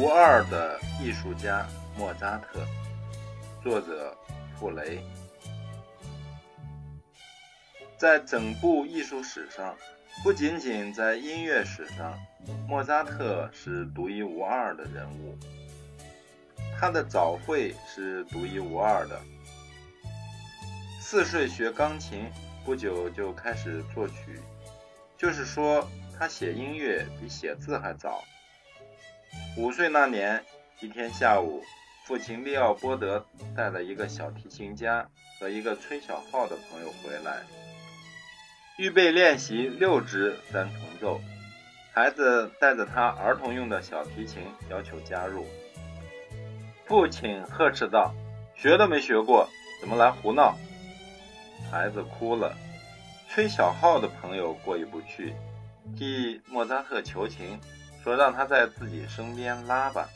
独二的艺术家莫扎特，作者傅雷。在整部艺术史上，不仅仅在音乐史上，莫扎特是独一无二的人物。他的早慧是独一无二的。四岁学钢琴，不久就开始作曲，就是说他写音乐比写字还早。五岁那年，一天下午，父亲利奥波德带了一个小提琴家和一个吹小号的朋友回来。预备练习六支三重奏，孩子带着他儿童用的小提琴，要求加入。父亲呵斥道：“学都没学过，怎么来胡闹？”孩子哭了。吹小号的朋友过意不去，替莫扎特求情，说让他在自己身边拉吧。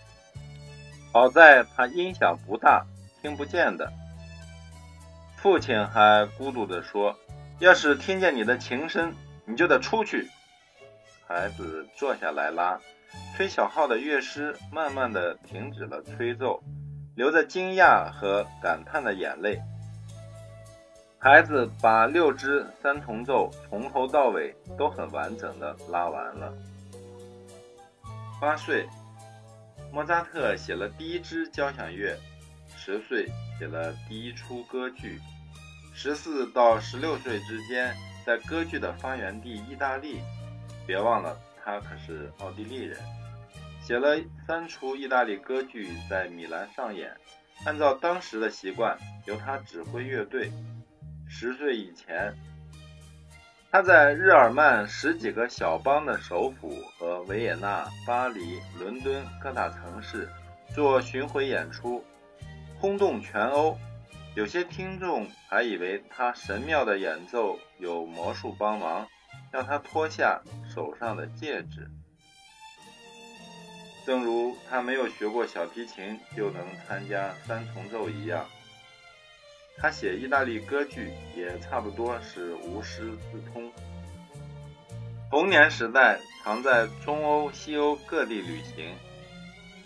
好在他音响不大，听不见的。父亲还孤独地说。要是听见你的琴声，你就得出去。孩子坐下来拉，吹小号的乐师慢慢地停止了吹奏，流着惊讶和感叹的眼泪。孩子把六支三重奏从头到尾都很完整的拉完了。八岁，莫扎特写了第一支交响乐；十岁，写了第一出歌剧。十四到十六岁之间，在歌剧的发源地意大利，别忘了他可是奥地利人，写了三出意大利歌剧在米兰上演。按照当时的习惯，由他指挥乐队。十岁以前，他在日耳曼十几个小邦的首府和维也纳、巴黎、伦敦各大城市做巡回演出，轰动全欧。有些听众还以为他神妙的演奏有魔术帮忙，让他脱下手上的戒指。正如他没有学过小提琴就能参加三重奏一样，他写意大利歌剧也差不多是无师自通。童年时代常在中欧、西欧各地旅行。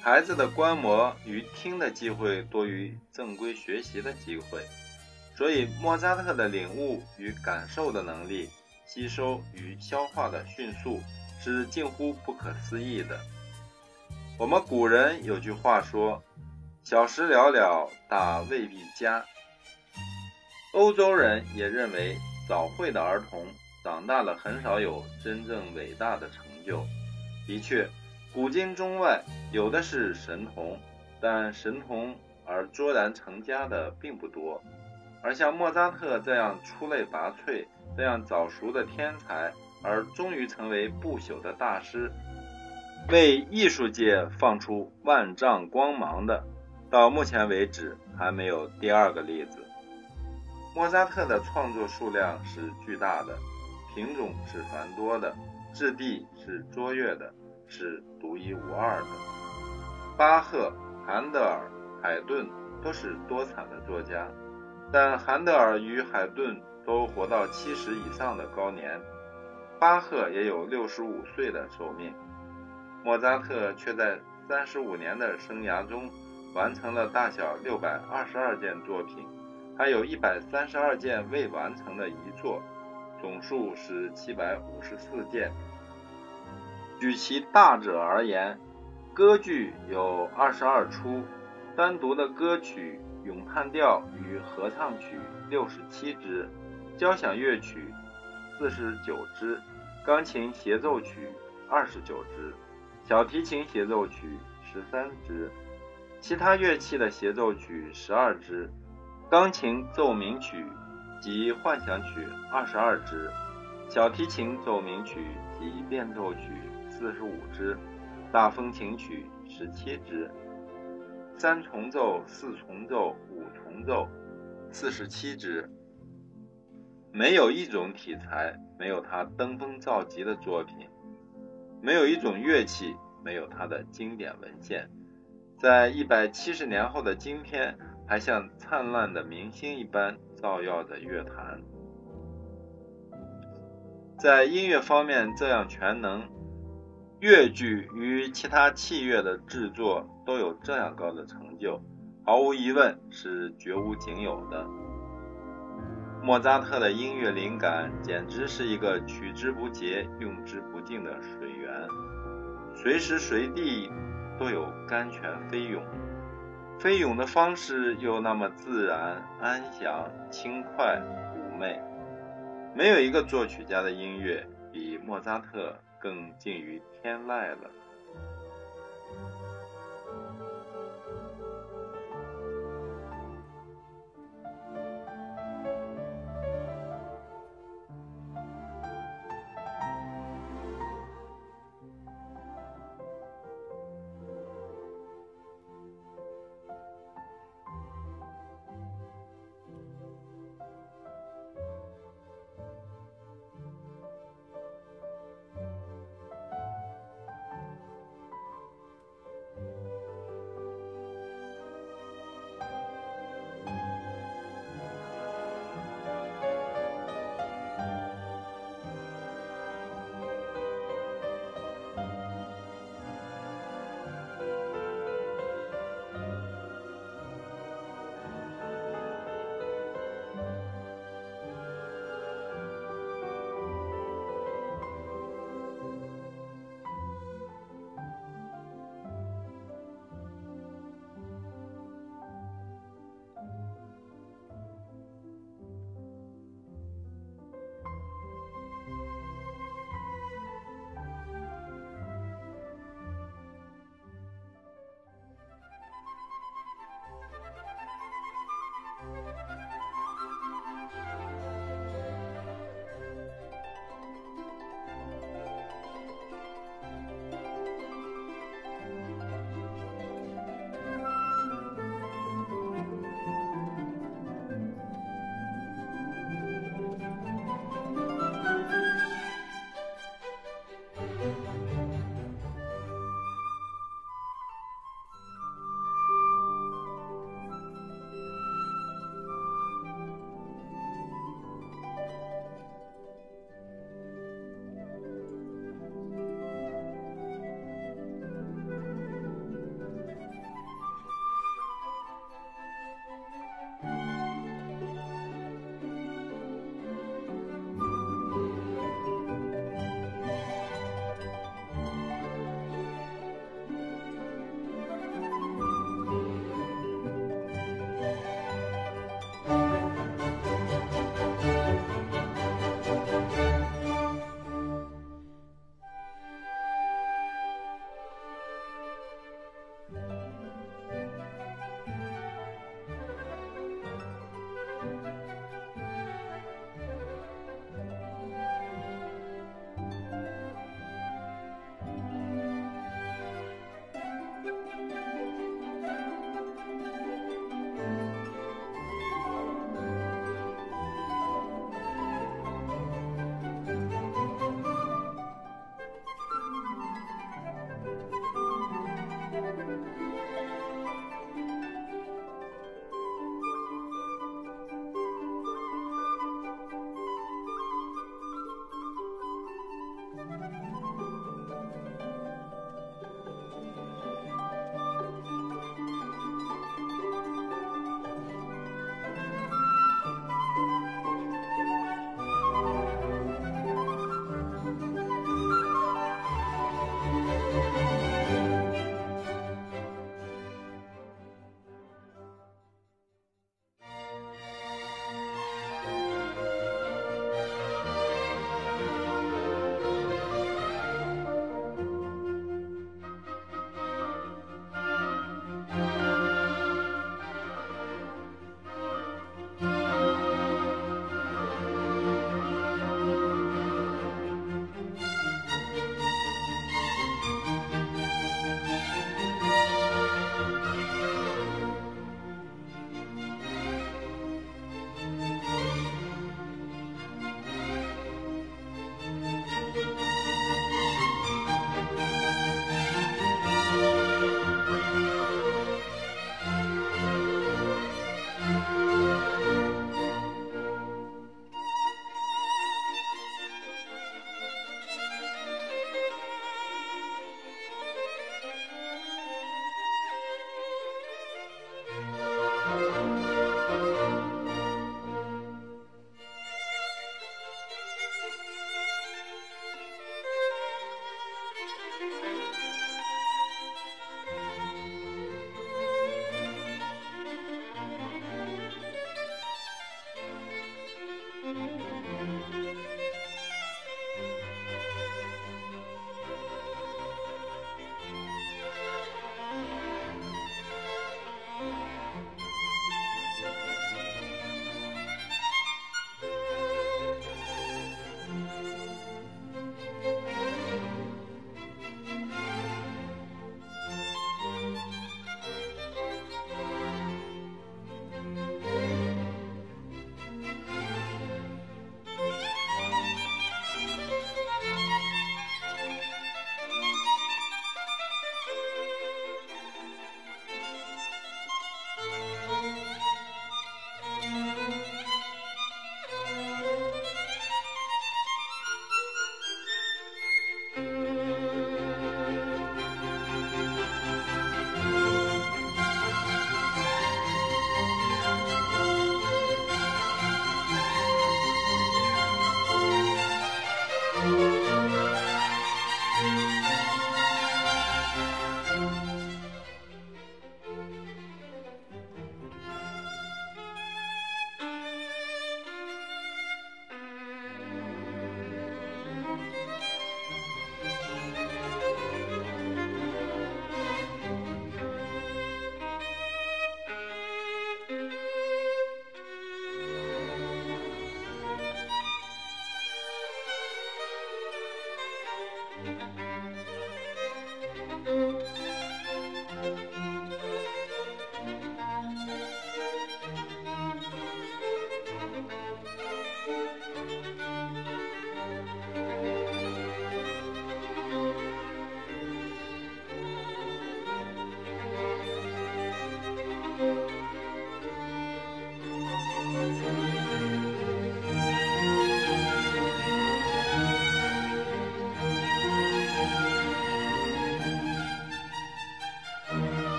孩子的观摩与听的机会多于正规学习的机会，所以莫扎特的领悟与感受的能力、吸收与消化的迅速是近乎不可思议的。我们古人有句话说：“小时了了，大未必佳。”欧洲人也认为早慧的儿童长大了很少有真正伟大的成就。的确。古今中外，有的是神童，但神童而卓然成家的并不多。而像莫扎特这样出类拔萃、这样早熟的天才，而终于成为不朽的大师，为艺术界放出万丈光芒的，到目前为止还没有第二个例子。莫扎特的创作数量是巨大的，品种是繁多的，质地是卓越的。是独一无二的。巴赫、韩德尔、海顿都是多产的作家，但韩德尔与海顿都活到七十以上的高年，巴赫也有六十五岁的寿命，莫扎特却在三十五年的生涯中完成了大小六百二十二件作品，还有一百三十二件未完成的遗作，总数是七百五十四件。举其大者而言，歌剧有二十二出，单独的歌曲、咏叹调与合唱曲六十七支，交响乐曲四十九支，钢琴协奏曲二十九支，小提琴协奏曲十三支，其他乐器的协奏曲十二支，钢琴奏鸣曲及幻想曲二十二支，小提琴奏鸣曲及变奏曲。四十五支，大风琴曲十七支，三重奏、四重奏、五重奏，四十七支。没有一种题材没有他登峰造极的作品，没有一种乐器没有他的经典文献，在一百七十年后的今天，还像灿烂的明星一般照耀着乐坛。在音乐方面这样全能。乐剧与其他器乐的制作都有这样高的成就，毫无疑问是绝无仅有的。莫扎特的音乐灵感简直是一个取之不竭、用之不尽的水源，随时随地都有甘泉飞涌，飞涌的方式又那么自然、安详、轻快、妩媚。没有一个作曲家的音乐比莫扎特更近于天籁了。